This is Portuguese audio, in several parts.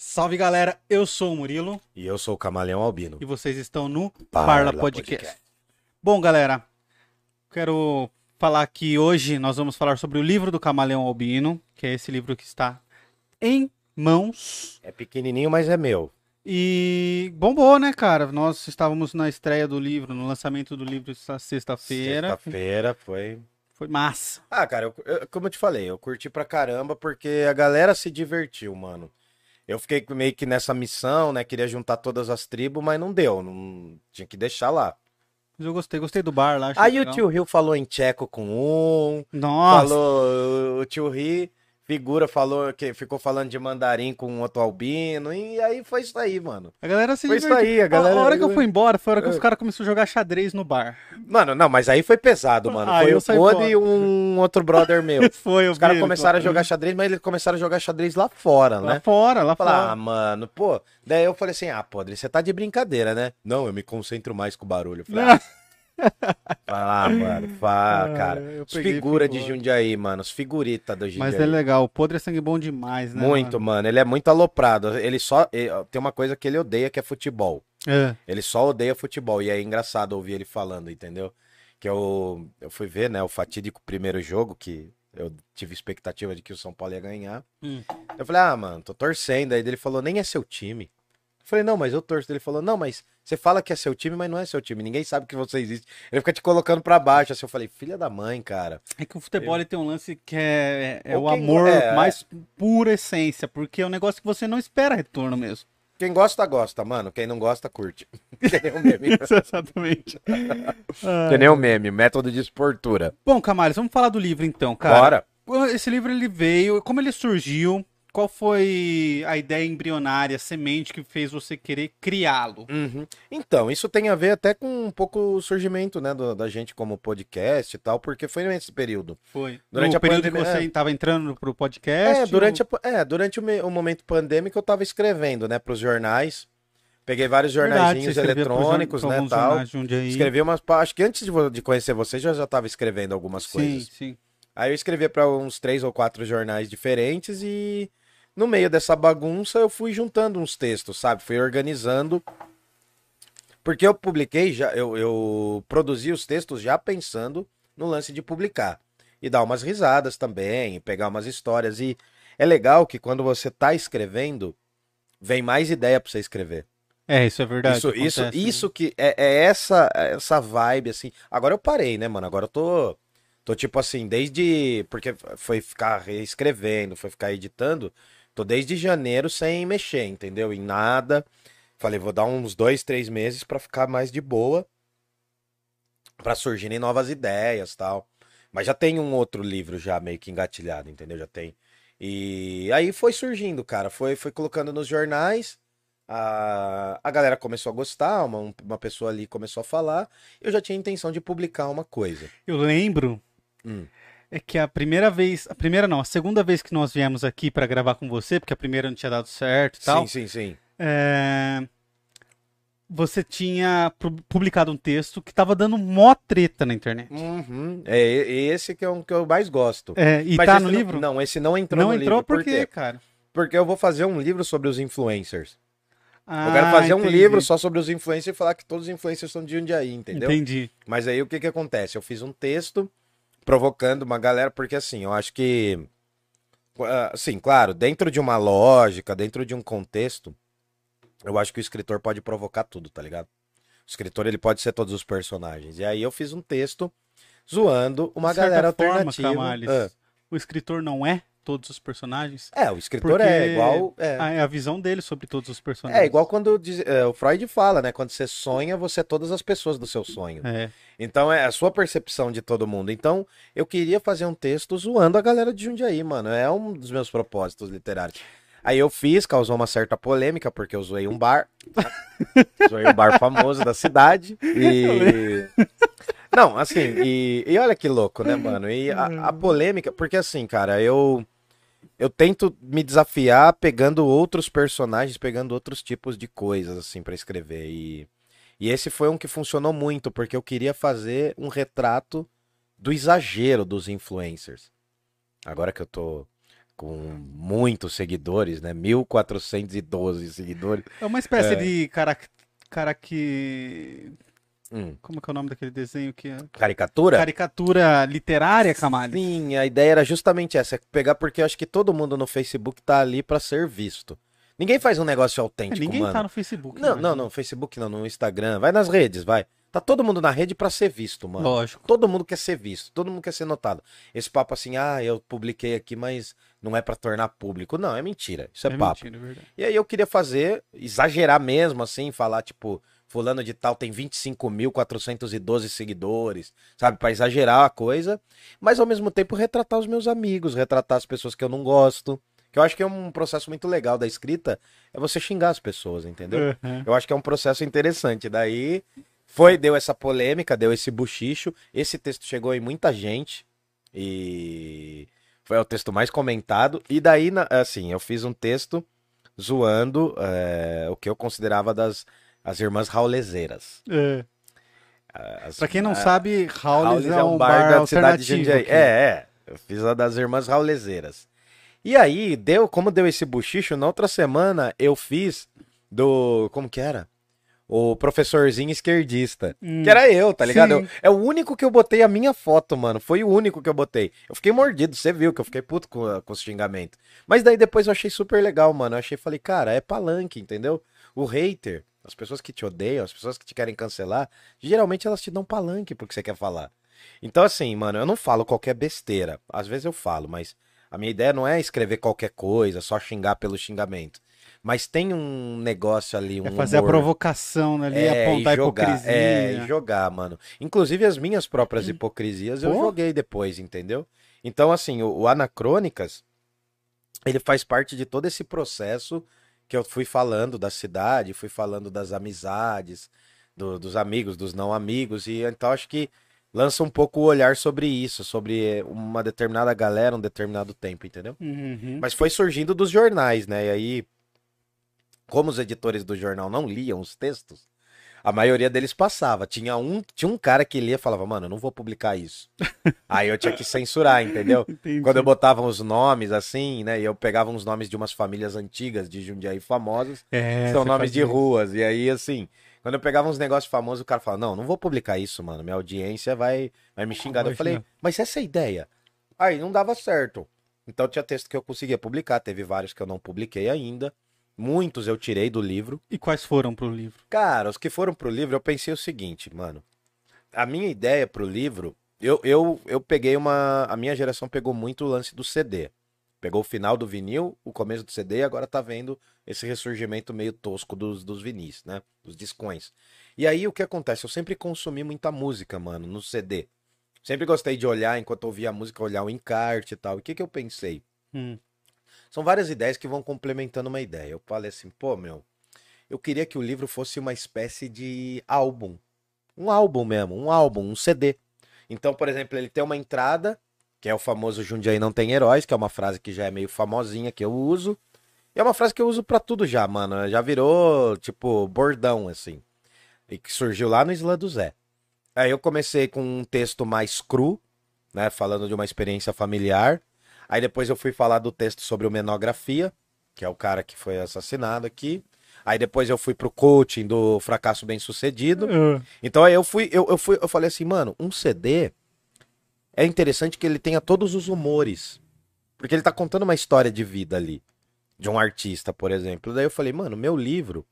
Salve galera, eu sou o Murilo E eu sou o Camaleão Albino. e vocês estão no Parla Parla, Podcast. Bom, galera, quero falar que hoje nós vamos falar sobre o livro do Camaleão Albino, que é esse livro que está em mãos. É pequenininho, mas é meu. E bombou, né, cara? Nós estávamos na estreia do livro, no lançamento do livro essa sexta-feira. Sexta-feira foi. Foi massa. Ah, cara, eu- eu- como eu te falei, eu curti pra caramba porque a galera se divertiu, mano. Eu fiquei meio que nessa missão, né? Queria juntar todas as tribos, mas não deu. Não... Tinha que deixar lá. Mas eu gostei, gostei do bar lá. Aí o legal. tio Rio falou em tcheco com um. Nossa, Falou, o tio Ri, figura, falou que ficou falando de mandarim com um outro albino. E aí foi isso aí, mano. a galera se Foi isso divertiu. aí, a galera- hora que eu fui embora foi a hora que É. os caras começaram a jogar xadrez no bar. Mano, não, mas aí foi pesado, mano. Ah, foi eu o saí Code fora. e um outro brother meu. Foi, eu Os caras começaram a jogar xadrez, mas eles começaram a jogar xadrez lá fora, Lá né? fora, lá Falar, fora. ah, mano, pô. Daí eu falei assim, ah, podre, você tá de brincadeira, né? Não, eu me concentro mais com o barulho. Eu falei, ah, vai lá, mano, Ah, cara. eu Os figuras de figura. Jundiaí, mano, os figuritas do Jundiaí. Mas é legal, o podre é sangue bom demais, né? Muito, mano. Ele é muito aloprado. Ele só. ele- tem uma coisa que ele odeia que é futebol. mano? Ele só odeia futebol. E é engraçado ouvir ele falando, entendeu? Que eu, eu fui ver, né, o fatídico primeiro jogo, que eu tive expectativa de que o São Paulo ia ganhar. Hum. Eu falei, ah, mano, tô torcendo. Aí ele falou, nem é seu time. Eu falei, não, mas eu torço. Ele falou, não, mas você fala que é seu time, mas não é seu time. Ninguém sabe que você existe. Ele fica te colocando pra baixo. Assim, eu falei, filha da mãe, cara. É que o futebol ele tem um lance que é, é o amor é, mais pura essência, porque é um negócio que você não espera retorno mesmo. Quem gosta, gosta, mano. Quem não gosta, curte. que nem o meme. Exatamente. Que nem o meme, método de esportura. Bom, Camales, vamos falar do livro então, cara. Bora. Esse livro ele veio, como ele surgiu, qual foi a ideia embrionária, a semente que fez você querer criá-lo? Uhum. Então, isso tem a ver até com um pouco o surgimento, né, do- da gente como podcast e tal, porque foi nesse período. Foi. Durante a período pandemia, que você é. estava entrando pro podcast? É, durante, a, é, durante o, me- o momento pandêmico eu tava escrevendo, né, pros jornais. Peguei vários jornaizinhos você eletrônicos, né, tal. Jundiaí. Escrevi umas, acho que antes de, de conhecer vocês eu já tava escrevendo algumas Sim, coisas. sim. Aí eu escrevia para uns três ou quatro jornais diferentes e no meio dessa bagunça eu fui juntando uns textos, sabe? Fui organizando. Porque eu publiquei, já, eu, eu produzi os textos já pensando no lance de publicar. E dar umas risadas também, pegar umas histórias. E é legal que quando você tá escrevendo, vem mais ideia pra você escrever. É, isso é verdade. Isso, isso, acontece, né? isso que é, é essa essa vibe assim. Agora eu parei, né, mano? Agora eu tô tô tipo assim, desde porque foi ficar reescrevendo, foi ficar editando, tô desde janeiro sem mexer, entendeu? Em nada. Falei, vou dar uns dois, três meses pra ficar mais de boa, pra surgirem novas ideias, tal. Mas já tem um outro livro já meio que engatilhado, entendeu? Já tem. E aí foi surgindo, cara. Foi, foi colocando nos jornais. A, a galera começou a gostar, uma, uma pessoa ali começou a falar. Eu já tinha intenção de publicar uma coisa. Eu lembro Hum. é que a primeira vez, a primeira não, a segunda vez que nós viemos aqui pra gravar com você, porque a primeira não tinha dado certo e tal, Sim, sim, sim. é, você tinha pu- publicado um texto que tava dando mó treta na internet. Uhum. É esse que é um que eu mais gosto. É, e Mas tá no não- livro? Não, esse não entrou Não no entrou livro. por Por quê, cara? Porque eu vou fazer um livro sobre os influencers. eu Ah, quero fazer um entendi. livro só sobre os influencers e falar que todos os influencers são de Jundiaí, entendeu? Entendi. Mas aí o que que acontece? Eu fiz um texto provocando uma galera, porque assim, eu acho que. ah, Sim, claro, dentro de uma lógica, dentro de um contexto, eu acho que o escritor pode provocar tudo, tá ligado? O escritor ele pode ser todos os personagens. E aí eu fiz um texto zoando uma galera forma, alternativa. Camales, Ah. O escritor não é todos os personagens? É, o escritor é igual. É. Ah, É a visão dele sobre todos os personagens. É igual quando diz- é, o Freud fala, né? Quando você sonha, você é todas as pessoas do seu sonho. É. Então é a sua percepção de todo mundo. Então eu queria fazer um texto zoando a galera de Jundiaí, mano. É um dos meus propósitos literários. Aí eu fiz, causou uma certa polêmica, porque eu zoei um bar. zoei um bar famoso da cidade. E. Não, assim, e, e olha que louco, né, mano? E a, a polêmica, porque assim, cara, eu. Eu tento me desafiar pegando outros personagens, pegando outros tipos de coisas, assim, pra escrever. E, e esse foi um que funcionou muito, porque eu queria fazer um retrato do exagero dos influencers. Agora que eu tô com muitos seguidores, né? 1412 seguidores. É uma espécie É. de cara, cara que. Hum, Como que é o nome daquele desenho que é? caricatura? Caricatura literária, Camalho? Sim, a ideia era justamente essa, é pegar porque eu acho que todo mundo no Facebook tá ali pra ser visto. Ninguém faz um negócio É, autêntico, ninguém mano. tá no Facebook. Não, né? não, não, Facebook não, no Instagram, vai nas redes, vai. Tá todo mundo na rede pra ser visto, mano. Lógico. Todo mundo quer ser visto, todo mundo quer ser notado. Esse papo assim, ah, eu publiquei aqui, mas não é pra tornar público. Não, é mentira. Isso é, papo. mentira, é verdade. E aí eu queria fazer, exagerar mesmo, assim, falar, tipo, fulano de tal tem 25.412 seguidores, sabe? Pra exagerar a coisa, mas ao mesmo tempo retratar os meus amigos, retratar as pessoas que eu não gosto. Que eu acho que é um processo muito legal da escrita, é você xingar as pessoas, entendeu? Uhum. Eu acho que é um processo interessante. Daí foi, deu essa polêmica, deu esse buchicho. Esse texto chegou em muita gente e foi o texto mais comentado. E daí, assim, eu fiz um texto zoando é, o que eu considerava das as irmãs raulezeiras. É. As, Pra quem não a- sabe, Howlis Howlis é um bar, da cidade de. Jundiaí. aqui. É, é. Eu fiz a das irmãs raulezeiras. E aí, deu, como deu esse buchicho, na outra semana eu fiz do. Como que era? O professorzinho esquerdista. Hum. Que era eu, tá ligado? Eu- é o único que eu botei a minha foto, mano. Foi o único que eu botei. Eu fiquei mordido, você viu que eu fiquei puto com, com os xingamentos. Mas daí depois eu achei super legal, mano. Eu achei, falei, cara, é palanque, entendeu? O hater, as pessoas que te odeiam, as pessoas que te querem cancelar, geralmente elas te dão palanque porque você quer falar. Então, assim, mano, eu não falo qualquer besteira. Às vezes eu falo, mas a minha ideia não é escrever qualquer coisa, só xingar pelo xingamento. Mas tem um negócio ali, um É fazer a humor- provocação ali, é, apontar e a jogar, hipocrisia. É, e jogar, mano. Inclusive as minhas próprias hipocrisias eu Pô. joguei depois, entendeu? Então, assim, o, o Anacrônicas, ele faz parte de todo esse processo que eu fui falando da cidade, fui falando das amizades, do- dos amigos, dos não amigos, e então acho que lança um pouco o olhar sobre isso, sobre uma determinada galera, um determinado tempo, entendeu? Uhum. Mas foi surgindo dos jornais, né? E aí, como os editores do jornal não liam os textos, a maioria deles passava. Tinha um, tinha um cara que lia e falava, mano, eu não vou publicar isso. aí eu tinha que censurar, entendeu? Entendi. Quando eu botava os nomes assim, né? E eu pegava uns nomes de umas famílias antigas de Jundiaí famosas, É, são nomes de ruas. E aí, assim, quando eu pegava uns negócios famosos, o cara falava, não, não vou publicar isso, mano. Minha audiência vai, vai me xingar. Eu falei, mas essa é a ideia. Aí não dava certo. Então tinha texto que eu conseguia publicar, teve vários que eu não publiquei ainda. Muitos eu tirei do livro. E quais foram pro livro? Cara, os que foram pro livro, eu pensei o seguinte, mano. A minha ideia pro livro, eu, eu, eu peguei uma. A minha geração pegou muito o lance do CD. Pegou o final do vinil, o começo do CD e agora tá vendo esse ressurgimento meio tosco dos, dos vinis, né? Dos discões. E aí o que acontece? Eu sempre consumi muita música, mano, no CD. Sempre gostei de olhar, enquanto ouvia a música, olhar o encarte e tal. E o que, que eu pensei? Hum. São várias ideias que vão complementando uma ideia. Eu falei assim, pô, meu, eu queria que o livro fosse uma espécie de álbum. Um álbum mesmo, um álbum, um CD. Então, por exemplo, ele tem uma entrada, que é o famoso Jundiaí não tem heróis, que é uma frase que já é meio famosinha, que eu uso. E é uma frase que eu uso pra tudo já, mano. Já virou, tipo, bordão, assim. E que surgiu lá no Islã do Zé. Aí eu comecei com um texto mais cru, né? Falando de uma experiência familiar. Aí depois eu fui falar do texto sobre o Menografia, que é o cara que foi assassinado aqui. Aí depois eu fui pro coaching do fracasso bem sucedido. Ah, Então aí eu fui, eu, eu fui, eu falei assim, mano, um CD é interessante que ele tenha todos os humores. Porque ele tá contando uma história de vida ali. De um artista, por exemplo. Daí eu falei, mano, meu livro,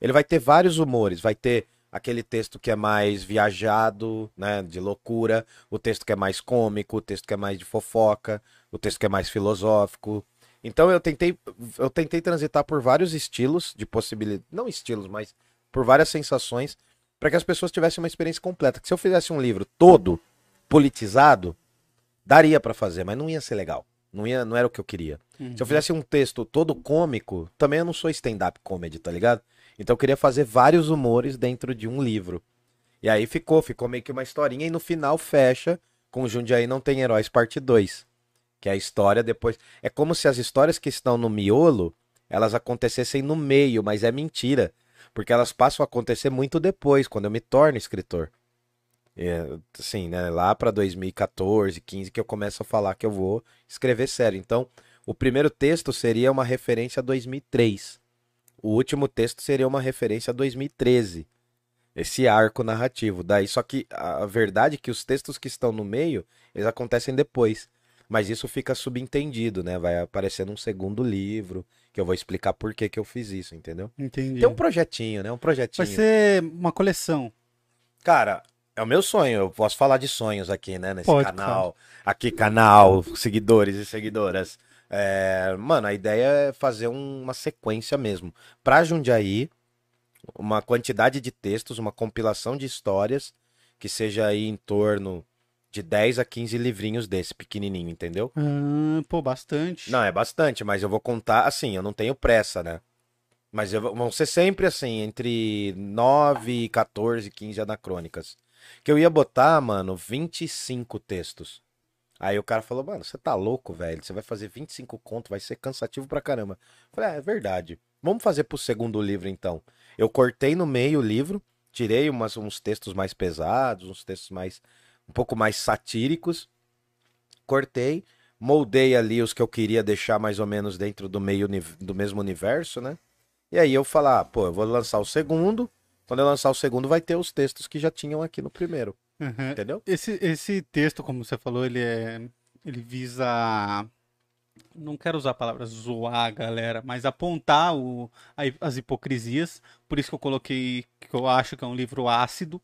ele vai ter vários humores. Vai ter aquele texto que é mais viajado, né, de loucura, o texto que é mais cômico, o texto que é mais de fofoca, o texto que é mais filosófico. Então eu tentei, eu tentei transitar por vários estilos de possibilidade, não estilos, mas por várias sensações, para que as pessoas tivessem uma experiência completa. Que se eu fizesse um livro todo politizado, daria para fazer, mas não ia ser legal. Não, ia, não era o que eu queria. uhum. Se eu fizesse um texto todo cômico, também eu não sou stand-up comedy, tá ligado? Então eu queria fazer vários humores dentro de um livro. E aí ficou, ficou meio que uma historinha e no final fecha com Jundiaí Não Tem Heróis parte 2. Que é a história depois. É como se as histórias que estão no miolo, elas acontecessem no meio, mas é mentira. Porque elas passam a acontecer muito depois, quando eu me torno escritor. É, assim, né, lá para 2014, 15 que eu começo a falar que eu vou escrever sério. Então, O primeiro texto seria uma referência a 2003. O último texto seria uma referência a 2013. Esse arco narrativo. Daí, só que a verdade é que os textos que estão no meio, eles acontecem depois. Mas isso fica subentendido, né? Vai aparecer num segundo livro, que eu vou explicar por que, que eu fiz isso, entendeu? Entendi. Tem um projetinho, né? Um projetinho. Vai ser uma coleção. Cara, é o meu sonho. Eu posso falar de sonhos aqui, né? Nesse Pode, canal. Aqui, canal, seguidores e seguidoras. É, mano, a ideia é fazer um- uma sequência mesmo. Pra Jundiaí, uma quantidade de textos, uma compilação de histórias que seja aí em torno de 10 a 15 livrinhos desse, pequenininho, entendeu? Ah, pô, bastante. Não, é bastante, mas eu vou contar assim, eu não tenho pressa, né? Mas eu, vão ser sempre assim, entre 9, 14, 15 anacrônicas. Que eu ia botar, mano, 25 textos. Aí o cara falou, mano, você tá louco, velho? Você vai fazer 25 conto, vai ser cansativo pra caramba. Eu falei, ah, é verdade. Vamos fazer pro segundo livro, então. Eu cortei no meio o livro, tirei umas, uns textos mais pesados, uns textos mais um pouco mais satíricos. Cortei, moldei ali os que eu queria deixar mais ou menos dentro do meio do mesmo universo, né? E aí eu falar, pô, eu vou lançar o segundo. Quando eu lançar o segundo, vai ter os textos que já tinham aqui no primeiro, Aham. entendeu? Esse, esse texto, como você falou, ele é. Ele visa. Não quero usar a palavra zoar a galera, mas apontar o, a- as hipocrisias. Por isso que eu coloquei que eu acho que é um livro ácido.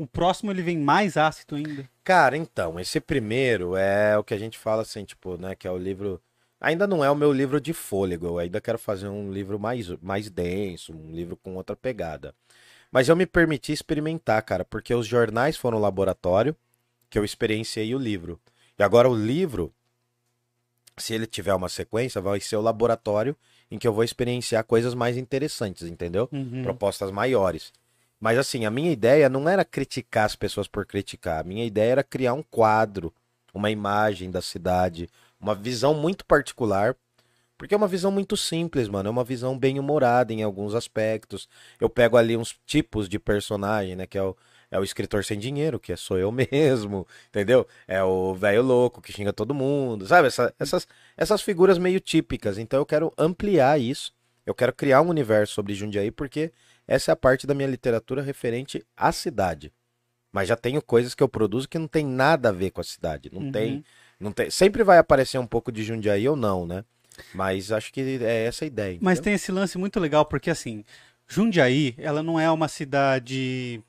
O próximo ele vem mais ácido ainda. Cara, então, esse primeiro é o que a gente fala assim, tipo, né, que é o livro. Ainda não é o meu livro de fôlego, eu ainda quero fazer um livro mais, mais denso, um livro com outra pegada. Mas eu me permiti experimentar, cara, porque os jornais foram o laboratório que eu experienciei o livro. E agora o livro, se ele tiver uma sequência, vai ser o laboratório em que eu vou experienciar coisas mais interessantes, entendeu? Uhum. propostas maiores. Mas assim, a minha ideia não era criticar as pessoas por criticar. A minha ideia era criar um quadro, uma imagem da cidade, uma visão muito particular. Porque é uma visão muito simples, mano. É uma visão bem humorada em alguns aspectos. Eu pego ali uns tipos de personagem, né? Que é o, é o escritor sem dinheiro, que é sou eu mesmo, entendeu? É o velho louco que xinga todo mundo, sabe? Essa- essas, essas figuras meio típicas. Então eu quero ampliar isso. Eu quero criar um universo sobre Jundiaí, porque essa é a parte da minha literatura referente à cidade. Mas já tenho coisas que eu produzo que não tem nada a ver com a cidade. Não Uhum. tem, não tem. Sempre vai aparecer um pouco de Jundiaí ou não, né? Mas acho que é essa a ideia. Mas entendeu? tem esse lance muito legal, porque assim, Jundiaí, ela não é uma cidade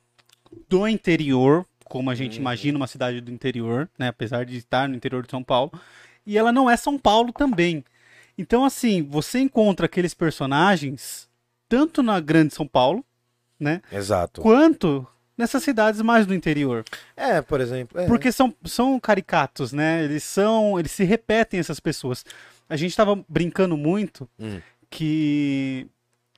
do interior, como a gente Uhum. imagina uma cidade do interior, né? Apesar de estar no interior de São Paulo. E ela não é São Paulo também. Então, assim, você encontra aqueles personagens tanto na grande São Paulo, né? Exato. Quanto nessas cidades mais do interior. É, por exemplo. é. Porque são, são caricatos, né? Eles são. Eles se repetem essas pessoas. A gente tava brincando muito Hum. que.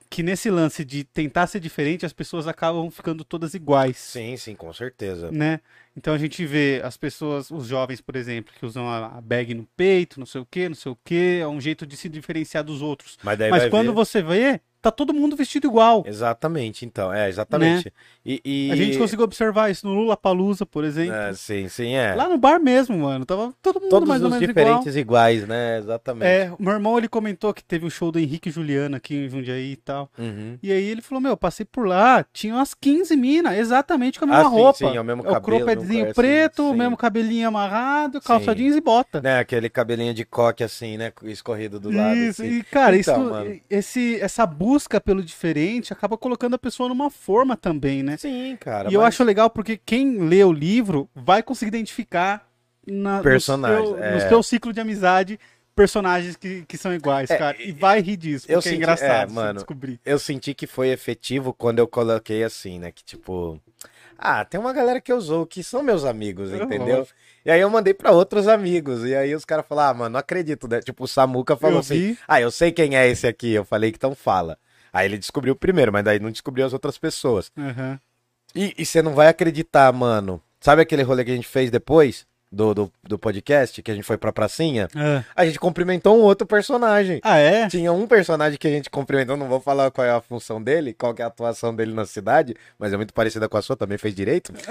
Que nesse lance de tentar ser diferente, as pessoas acabam ficando todas iguais. Sim, sim, com certeza. Né? Então a gente vê as pessoas, os jovens, por exemplo, que usam a bag no peito, não sei o que, não sei o que, é um jeito de se diferenciar dos outros. Mas daí Mas quando ver- você vê, tá todo mundo vestido igual. Exatamente, então. É, exatamente. E, e- Né? A gente conseguiu observar isso no Lula Palusa, por exemplo. É, sim, sim, é. Lá no bar mesmo, mano. Tava todo mundo Todos mais ou os menos diferentes iguais, né? Exatamente. É, o meu irmão ele comentou que teve um show do Henrique e Juliana aqui em Jundiaí e tal. Uhum. E aí ele falou: Meu, passei por lá, tinha umas 15 minas, exatamente com a mesma Ah, sim, roupa. sim, é o mesmo o cabelo, croppedzinho mesmo- preto, sim, o mesmo cabelinho amarrado, calça Sim. jeans e bota. Né, aquele cabelinho de coque assim, né? Escorrido do lado. Isso, assim. e cara, Então, isso, mano. esse, essa busca pelo diferente acaba colocando a pessoa numa forma também, né? Sim, cara. e eu mas- acho legal porque quem lê o livro vai conseguir identificar na, Personagens, no, seu, é. no seu ciclo de amizade personagens que, que são iguais, É, cara. E vai rir disso, eu porque é senti- engraçado é, mano. descobrir. Eu senti que foi efetivo quando eu coloquei assim, né? Que tipo. Ah, tem uma galera que eu usou que são meus amigos, entendeu? lógico. E aí eu mandei pra outros amigos. E aí os caras falaram, ah, mano, não acredito, né? Tipo, o Samuca falou Eu assim: vi. Ah, eu sei quem é esse aqui. Eu falei que então fala. Aí ele descobriu o primeiro, mas daí não descobriu as outras pessoas. E, e você não vai acreditar, mano. Sabe aquele rolê que a gente fez depois do, do, do podcast, que a gente foi pra pracinha? Ah. A gente cumprimentou um outro personagem. Ah, é? Tinha um personagem que a gente cumprimentou, não vou falar qual é a função dele, qual é a atuação dele na cidade, mas é muito parecida com a sua, também fez direito.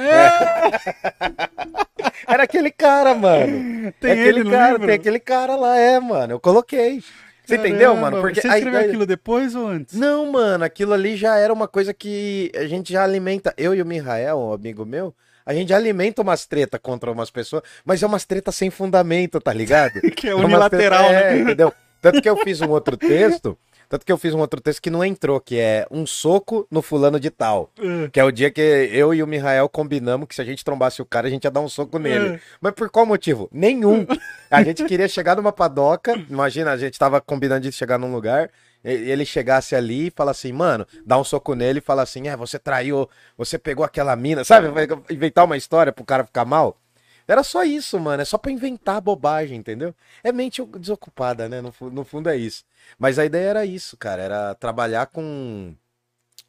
Era aquele cara, mano. Tem é aquele cara, livro? tem aquele cara lá, é, mano. Eu coloquei. Você entendeu, Caramba, mano? Porque Você escreveu ideia- aquilo depois ou antes? Não, mano, aquilo ali já era uma coisa que a gente já alimenta. Eu e o Mihael, um amigo meu, a gente alimenta umas treta contra umas pessoas, mas é umas treta sem fundamento, tá ligado? Que é É unilateral, treta- né? é, entendeu? Tanto que eu fiz um outro texto, tanto que eu fiz um outro texto que não entrou, que é um soco no fulano de tal. É. Que é o dia que eu e o Mihael combinamos que se a gente trombasse o cara, a gente ia dar um soco nele. É. Mas por qual motivo? Nenhum. A gente queria chegar numa padoca. Imagina, a gente tava combinando de chegar num lugar. Ele chegasse ali e fala assim, mano, dá um soco nele e fala assim: é, você traiu, você pegou aquela mina, sabe? Vai Inventar uma história pro cara ficar mal. Era só isso, mano. É só pra inventar bobagem, entendeu? É mente desocupada, né? No, no fundo é isso. Mas a ideia era isso, cara. Era trabalhar com,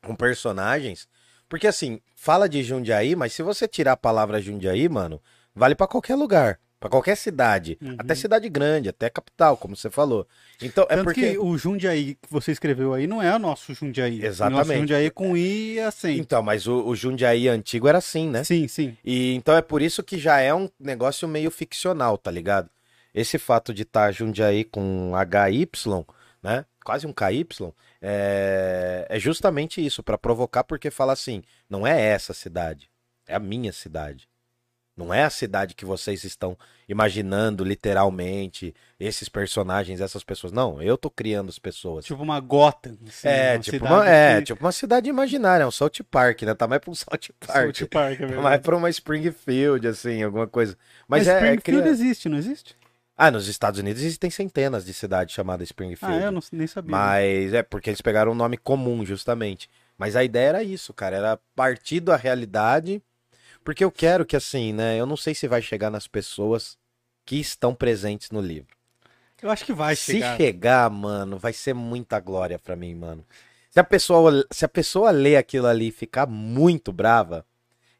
com personagens. Porque assim, fala de Jundiaí, mas se você tirar a palavra Jundiaí, mano, vale pra qualquer lugar. Pra qualquer cidade. Uhum. Até cidade grande, até capital, como você falou. Então, é Tanto porque. que o Jundiaí que você escreveu aí não é o nosso Jundiaí. Exatamente. O nosso Jundiaí é com I e acento. Então, mas o, o Jundiaí antigo era assim, né? Sim, sim. E então é por isso que já é um negócio meio ficcional, tá ligado? Esse fato de estar Jundiaí com HY, né? Quase um KY, é, é justamente isso, pra provocar, porque fala assim: não é essa cidade, é a minha cidade. Não é a cidade que vocês estão imaginando literalmente, esses personagens, essas pessoas. Não, eu tô criando as pessoas. Tipo uma Gotham. assim, é, uma tipo cidade uma, é, que- tipo uma cidade imaginária, é um South Park, né? Tá mais pra um South Park. South Park, é Tá mais pra uma Springfield, assim, alguma coisa. Mas, Mas, é, é Springfield cria- existe, não existe? Ah, nos Estados Unidos existem centenas de cidades chamadas Springfield. Ah, eu não, nem sabia. Mas é porque eles pegaram um nome comum, justamente. Mas a ideia era isso, cara. Era partir da realidade. Porque eu quero que, assim, né? Eu não sei se vai chegar nas pessoas que estão presentes no livro. Eu acho que vai se chegar. chegar, mano, vai ser muita glória pra mim, mano. Se a pessoa, se a pessoa ler aquilo ali e ficar muito brava,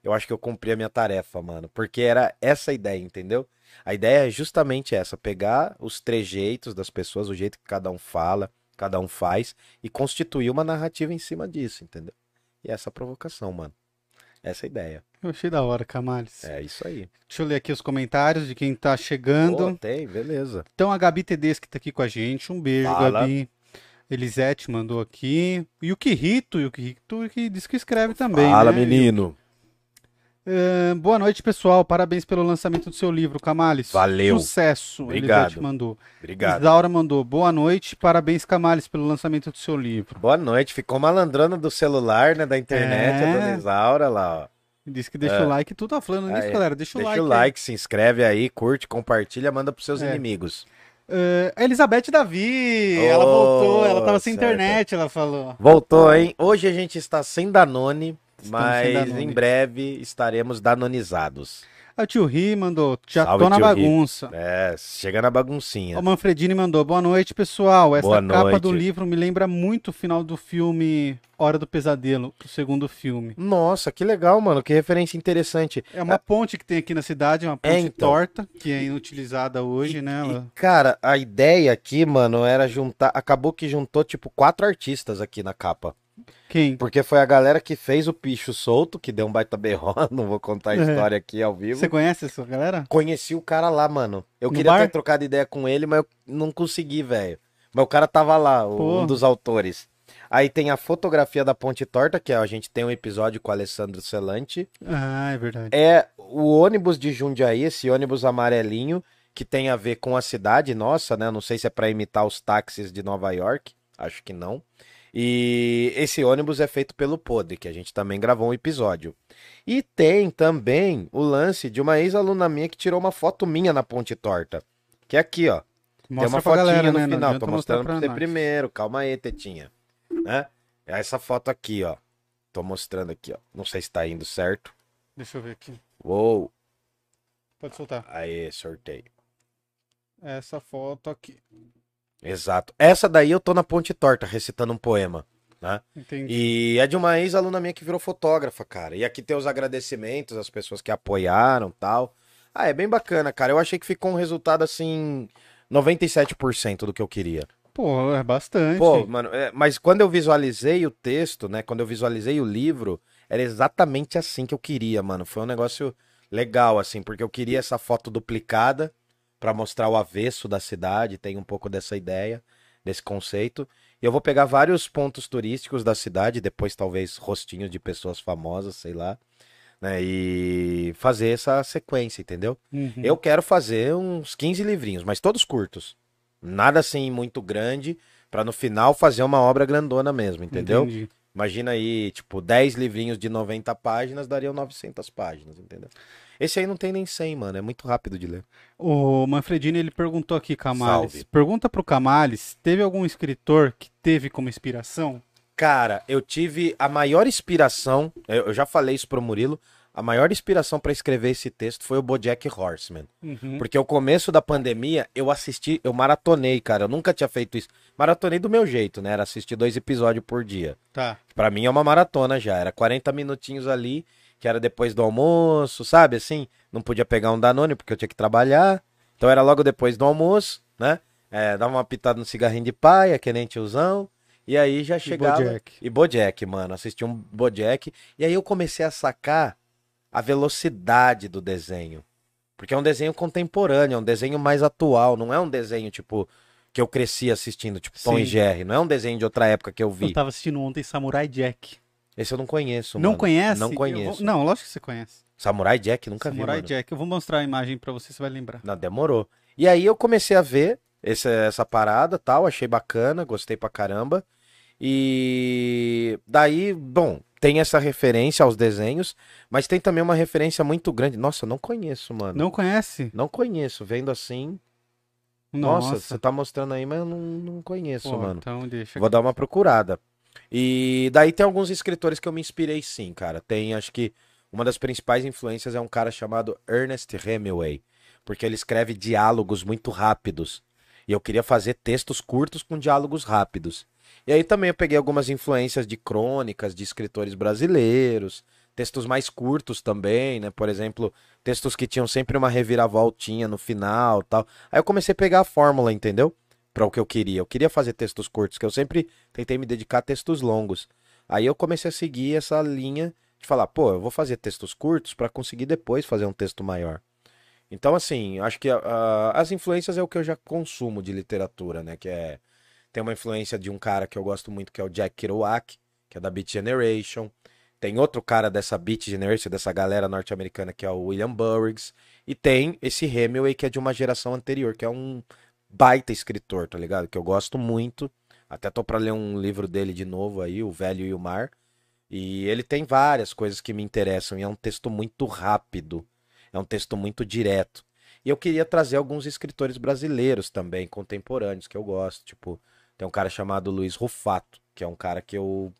eu acho que eu cumpri a minha tarefa, mano. Porque era essa a ideia, entendeu? A ideia é justamente essa: pegar os trejeitos das pessoas, o jeito que cada um fala, cada um faz, e constituir uma narrativa em cima disso, entendeu? E essa é a provocação, mano. Essa é a ideia. Eu achei da hora, Camales. É isso aí. Deixa eu ler aqui os comentários de quem tá chegando. tem, beleza. Então a Gabi Tedeschi tá aqui com a gente. Um beijo, Fala. Gabi. Elisete mandou aqui. E o Kirito, e o Kirito que diz que escreve também. Fala, né? menino. Boa noite, pessoal. Parabéns pelo lançamento do seu livro, Camales. Valeu. Sucesso. Obrigado. Elisete mandou. Obrigado. Isaura mandou. Boa noite. Parabéns, Camales, pelo lançamento do seu livro. Boa noite. Ficou malandrando do celular, né? Da internet, É. a dona Isaura lá, ó. Diz que deixa É. o like. Tu tá falando nisso, Aí, galera. Deixa, Deixa o like. o aí. like, se inscreve aí, curte, compartilha, manda pros seus É. inimigos. A Elizabeth Davi. Ô, ela voltou. Ela tava sem certo. internet, ela falou. Voltou, hein? Hoje a gente está sem Danone, Estamos mas em breve estaremos danonizados. A Ah, tio Ri mandou. Já Salve, tô na tio Ri. bagunça. É, chega na baguncinha. O Manfredini mandou. Boa noite, pessoal. Essa Boa capa noite. do livro me lembra muito o final do filme Hora do Pesadelo, o segundo filme. Nossa, que legal, mano. Que referência interessante. É uma ponte que tem aqui na cidade, uma ponte É, então. torta, que é inutilizada hoje, né? E, cara, a ideia aqui, mano, era juntar. Acabou que juntou, tipo, quatro artistas aqui na capa. Quem? Porque foi a galera que fez o Picho Solto, que deu um baita berró, não vou contar a É. história aqui ao vivo. Você conhece essa galera? Conheci o cara lá, mano. Eu No queria bar? ter trocado ideia com ele, mas eu não consegui, velho. Mas o cara tava lá, Pô. um dos autores. Aí tem a fotografia da Ponte Torta, que a gente tem um episódio com o Alessandro Celante. Ah, é verdade. É o ônibus de Jundiaí, esse ônibus amarelinho, que tem a ver com a cidade nossa, né? Não sei se é pra imitar os táxis de Nova York, acho que não. E esse ônibus é feito pelo Podre, que a gente também gravou um episódio. E tem também o lance de uma ex-aluna minha que tirou uma foto minha na Ponte Torta. Que é aqui, ó. tem Mostra uma pra fotinha galera, no né? Final. Tô mostrando pra pra você nós. primeiro. Calma aí, Tetinha. Né? É essa foto aqui, ó. Tô mostrando aqui, ó. Não sei se tá indo certo. Deixa eu ver aqui. Uou. Pode soltar. Aê, sorteio. Essa foto aqui. Exato. Essa daí eu tô na Ponte Torta recitando um poema. Entendi. E é de uma ex-aluna minha que virou fotógrafa, cara. E aqui tem os agradecimentos às pessoas que apoiaram tal. Ah, é bem bacana, cara. Eu achei que ficou um resultado assim. 97% do que eu queria. Pô, é bastante. Pô, mano, é, mas quando eu visualizei o texto, né? Quando eu visualizei o livro, era exatamente assim que eu queria, mano. Foi um negócio legal, assim, porque eu queria essa foto duplicada pra mostrar o avesso da cidade, tem um pouco dessa ideia, desse conceito. E eu vou pegar vários pontos turísticos da cidade, depois talvez rostinhos de pessoas famosas, sei lá, né? E fazer essa sequência, entendeu? Uhum. Eu quero fazer uns 15 livrinhos, mas todos curtos. Nada assim muito grande, pra no final fazer uma obra grandona mesmo, entendeu? Entendi. Imagina aí, tipo, 10 livrinhos de 90 páginas dariam 900 páginas, entendeu? Esse aí não tem nem 100, mano, é muito rápido de ler. O Manfredini, ele perguntou aqui, Camales. Salve. Pergunta pro Camales, teve algum escritor que teve como inspiração? Cara, eu tive a maior inspiração, eu já falei isso pro Murilo, a maior inspiração pra escrever esse texto foi o BoJack Horseman. Uhum. Porque o começo da pandemia, eu assisti, eu maratonei, cara, eu nunca tinha feito isso. Maratonei do meu jeito, né? Era assistir dois episódios por dia. Tá. Pra mim é uma maratona já, era 40 minutinhos ali, que era depois do almoço, sabe? Assim, não podia pegar um Danone porque eu tinha que trabalhar. Então era logo depois do almoço, né? É, dava uma pitada no cigarrinho de paia, que nem tiozão. E aí já chegava. BoJack. E Bojack, mano. Assisti um Bojack. E aí eu comecei a sacar a velocidade do desenho. Porque é um desenho contemporâneo, é um desenho mais atual. Não é um desenho, tipo, que eu cresci assistindo, tipo Tom Sim. e Jerry. Não é um desenho de outra época que eu vi. Eu tava assistindo ontem Samurai Jack. Esse eu não conheço, Não mano. conhece? Não conheço. vou- Não, lógico que você conhece. Samurai Jack, nunca Samurai vi, mano. Jack. Eu vou mostrar a imagem pra você, você vai lembrar. Não, demorou. E aí eu comecei a ver esse- essa parada tal, achei bacana, gostei pra caramba. E daí, bom, tem essa referência aos desenhos, mas tem também uma referência muito grande. Nossa, eu não conheço, mano. Não conhece? Não conheço, vendo assim. Nossa, você tá mostrando aí, mas eu não, não conheço, Pô, mano. Então deixa. Vou dar uma procurada. E daí tem alguns escritores que eu me inspirei sim, cara. Tem, acho que uma das principais influências é um cara chamado Ernest Hemingway, porque ele escreve diálogos muito rápidos. E eu queria fazer textos curtos com diálogos rápidos. E aí também eu peguei algumas influências de crônicas de escritores brasileiros, textos mais curtos também, né? Por exemplo, textos que tinham sempre uma reviravoltinha no final, tal. Aí eu comecei a pegar a fórmula, entendeu? Para o que eu queria. Eu queria fazer textos curtos, que eu sempre tentei me dedicar a textos longos. Aí eu comecei a seguir essa linha de falar, pô, eu vou fazer textos curtos para conseguir depois fazer um texto maior. Então, assim, acho que ah, as influências é o que eu já consumo de literatura, né? Que é. Tem uma influência de um cara que eu gosto muito, que é o Jack Kerouac, que é da Beat Generation. Tem outro cara dessa Beat Generation, dessa galera norte-americana, que é o William Burroughs. E tem esse Hemingway, que é de uma geração anterior, que é um baita escritor, tá ligado? Que eu gosto muito. Até tô pra ler um livro dele de novo aí, O Velho e o Mar. E ele tem várias coisas que me interessam. E é um texto muito rápido. É um texto muito direto. E eu queria trazer alguns escritores brasileiros também, contemporâneos, que eu gosto. Tipo, tem um cara chamado Luiz Rufato, que é um cara que eu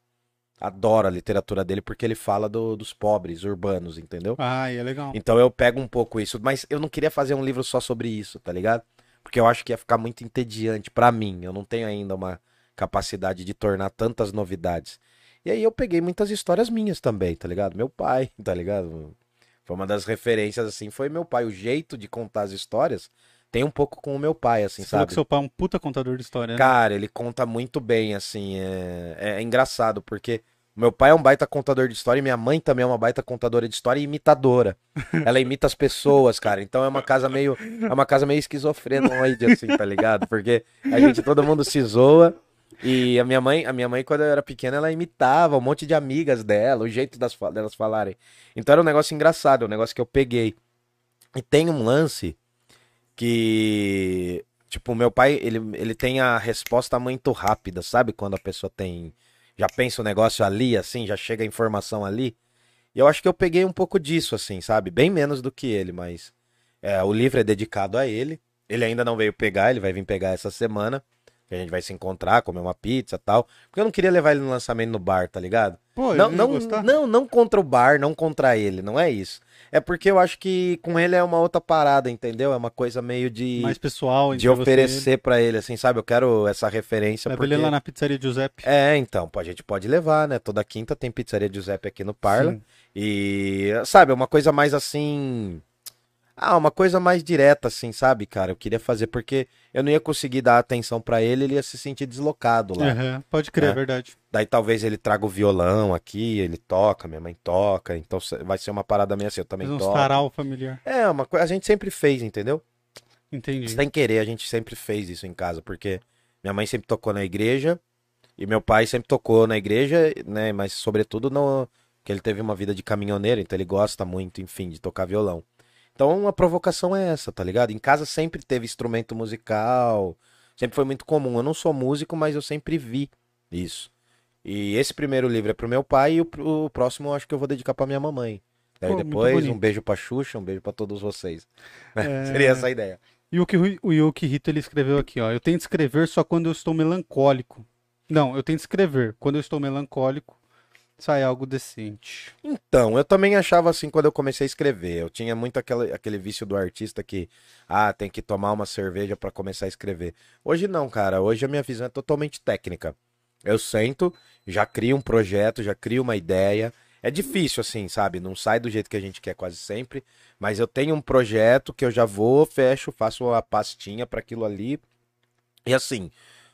adoro a literatura dele porque ele fala do- dos pobres urbanos, entendeu? Ah, é legal. Então eu pego um pouco isso, mas eu não queria fazer um livro só sobre isso, tá ligado? Porque eu acho que ia ficar muito entediante pra mim. Eu não tenho ainda uma capacidade de tornar tantas novidades. E aí eu peguei muitas histórias minhas também, tá ligado? Meu pai, tá ligado? Foi uma das referências, assim, foi meu pai. O jeito de contar as histórias tem um pouco com o meu pai, assim, Você falou sabe? que seu pai é um puta contador de história, né? Cara, ele conta muito bem, assim, é, é engraçado, porque meu pai é um baita contador de história e minha mãe também é uma baita contadora de história e imitadora. Ela imita as pessoas, cara. Então é uma casa meio, é uma casa meio esquizofrenoide, assim, tá ligado? Porque a gente, todo mundo se zoa. E a minha mãe, a minha mãe, quando eu era pequena, ela imitava um monte de amigas dela, o jeito das, delas falarem. Então era um negócio engraçado, um negócio que eu peguei. E tem um lance que, tipo, meu pai, ele, ele tem a resposta muito rápida, sabe? Quando a pessoa tem, já pensa o negócio ali, assim, já chega a informação ali. E eu acho que eu peguei um pouco disso, assim, sabe? Bem menos do que ele, mas é, o livro é dedicado a ele. Ele ainda não veio pegar, ele vai vir pegar essa semana. Que a gente vai se encontrar, comer uma pizza e tal. Porque eu não queria levar ele no lançamento no bar, tá ligado? Pô, Não, não, gostar. não, não contra o bar, não contra ele, não é isso. É porque eu acho que com ele é uma outra parada, entendeu? É uma coisa meio de, Mais pessoal, de oferecer pra ele, assim, sabe? Eu quero essa referência Leva porque... ele lá na pizzaria Giuseppe. É, então, a gente pode levar, né? Toda quinta tem pizzaria Giuseppe aqui no Parla. Sim. E, sabe, é uma coisa mais assim. Ah, uma coisa mais direta, assim, sabe, cara? Eu queria fazer porque eu não ia conseguir dar atenção pra ele, ele ia se sentir deslocado lá. Aham, Pode crer, É. é verdade. Daí talvez ele traga o violão aqui, ele toca, minha mãe toca, então vai ser uma parada meio assim, eu também um toco. sarau familiar. É, uma coisa, a gente sempre fez, entendeu? Entendi. Sem querer, a gente sempre fez isso em casa, porque minha mãe sempre tocou na igreja e meu pai sempre tocou na igreja, né? Mas sobretudo no que ele teve uma vida de caminhoneiro, então ele gosta muito, enfim, de tocar violão. Então a provocação é essa, tá ligado? Em casa sempre teve instrumento musical, sempre foi muito comum. Eu não sou músico, mas eu sempre vi isso. E esse primeiro livro é pro meu pai e o, o próximo eu acho que eu vou dedicar pra minha mamãe. Daí Pô, depois, um beijo pra Xuxa, um beijo pra todos vocês. É. Seria essa a ideia. E o que o Yuki Hito ele escreveu aqui, ó. Eu tento escrever só quando eu estou melancólico. Não, eu tento escrever. Quando eu estou melancólico, sai algo decente. Então, eu também achava assim quando eu comecei a escrever. Eu tinha muito aquele, aquele vício do artista que, ah, tem que tomar uma cerveja pra começar a escrever. Hoje não, cara. Hoje a minha visão é totalmente técnica. Eu sento, já crio um projeto, já crio uma ideia. É difícil, assim, sabe? Não sai do jeito que a gente quer quase sempre. Mas eu tenho um projeto que eu já vou, fecho, faço uma pastinha pra aquilo ali. E assim,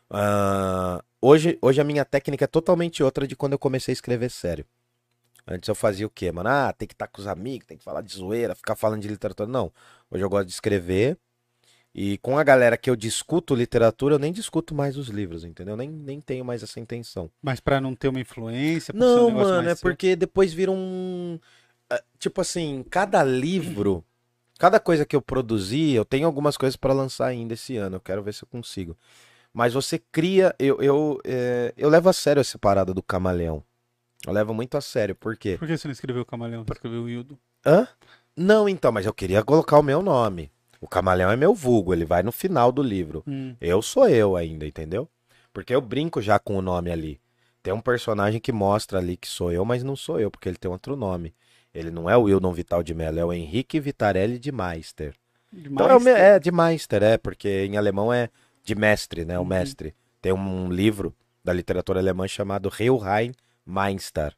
ah, hoje, hoje a minha técnica é totalmente outra de quando eu comecei a escrever sério. Antes eu fazia o quê, mano? Ah, tem que estar com os amigos, tem que falar de zoeira, ficar falando de literatura. Não. Hoje eu gosto de escrever. E com a galera que eu discuto literatura, eu nem discuto mais os livros, entendeu? Nem, nem tenho mais essa intenção. Mas pra não ter uma influência, um Não, negócio mano, é seu. porque depois vira um. ah, Tipo assim, cada livro, cada coisa que eu produzi, eu tenho algumas coisas pra lançar ainda esse ano. Eu quero ver se eu consigo. Mas você cria. Eu, eu, é, eu levo a sério essa parada do camaleão. Eu levo muito a sério, por quê? Por que você não escreveu o Camaleão? Você escreveu o Hildo. Hã? Não, então, mas eu queria colocar o meu nome. O camaleão é meu vulgo, ele vai no final do livro. Hum, Eu sou eu ainda, entendeu? Porque eu brinco já com o nome ali. Tem um personagem que mostra ali que sou eu, mas não sou eu, porque ele tem outro nome. Ele não é o Wildon Vital de Mello, é o Henrique Vitarelli de Meister. Então é, o me- é de Meister, é, porque em alemão é de mestre, né? O Uhum. mestre. Tem um livro da literatura alemã chamado Heilrein Meister.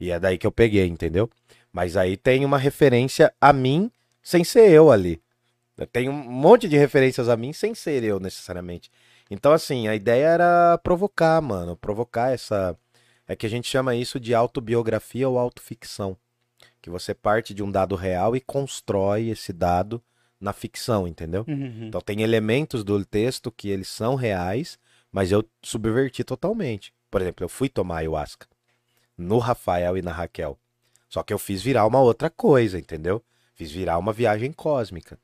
E é daí que eu peguei, entendeu? Mas aí tem uma referência a mim sem ser eu ali. Tem um monte de referências a mim sem ser eu necessariamente. Então, assim, a ideia era provocar, mano. Provocar essa. É que a gente chama isso de autobiografia ou autoficção. Que você parte de um dado real e constrói esse dado na ficção, entendeu? Uhum. Então tem elementos do texto que eles são reais, mas eu subverti totalmente. Por exemplo, eu fui tomar ayahuasca no Rafael e na Raquel. Só que eu fiz virar uma outra coisa, entendeu? Fiz virar uma viagem cósmica.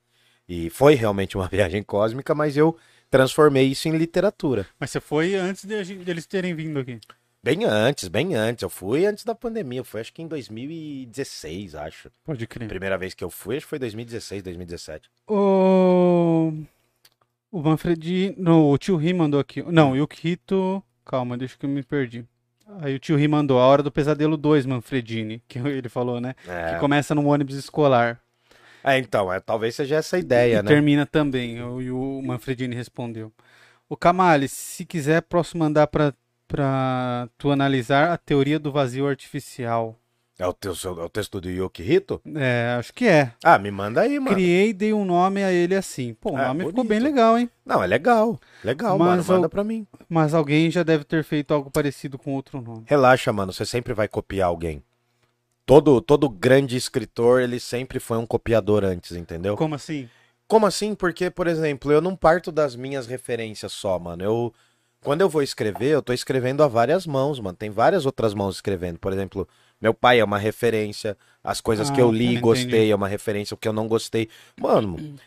E foi realmente uma viagem cósmica, mas eu transformei isso em literatura. Mas você foi antes de deles terem vindo aqui. Bem antes, bem antes. Eu fui antes da pandemia. Eu fui acho que em 2016, acho. Pode crer. Primeira vez que eu fui, acho que foi 2016, 2017. O. O Manfredi. Não, o tio Ri mandou aqui. Não, o Yukito. Calma, deixa que eu me perdi. Aí o tio Ri mandou A Hora do Pesadelo 2, Manfredini. Que ele falou, né? É, Que começa num ônibus escolar. É, então, é, talvez seja essa a ideia, e né? termina também. o- E o Manfredini respondeu. O Kamali, se quiser, posso mandar pra, pra tu analisar a teoria do vazio artificial. É o, teu, é o texto do Yukihito? É, acho que é. Ah, me manda aí, mano. Criei e dei um nome a ele assim. Pô, o É, nome ficou bonito. bem legal, hein? Não, é legal. Legal, Mas mano. Manda eu- pra mim. Mas alguém já deve ter feito algo parecido com outro nome. Relaxa, mano. Você sempre vai copiar alguém. Todo, todo grande escritor, ele sempre foi um copiador antes, entendeu? Como assim? Como assim? Porque, por exemplo, eu não parto das minhas referências só, mano. Eu. Quando eu vou escrever, eu tô escrevendo a várias mãos, mano. Tem várias outras mãos escrevendo. Por exemplo, meu pai é uma referência. As coisas que Ah, eu li e entendi. gostei é uma referência. O que eu não gostei. Mano,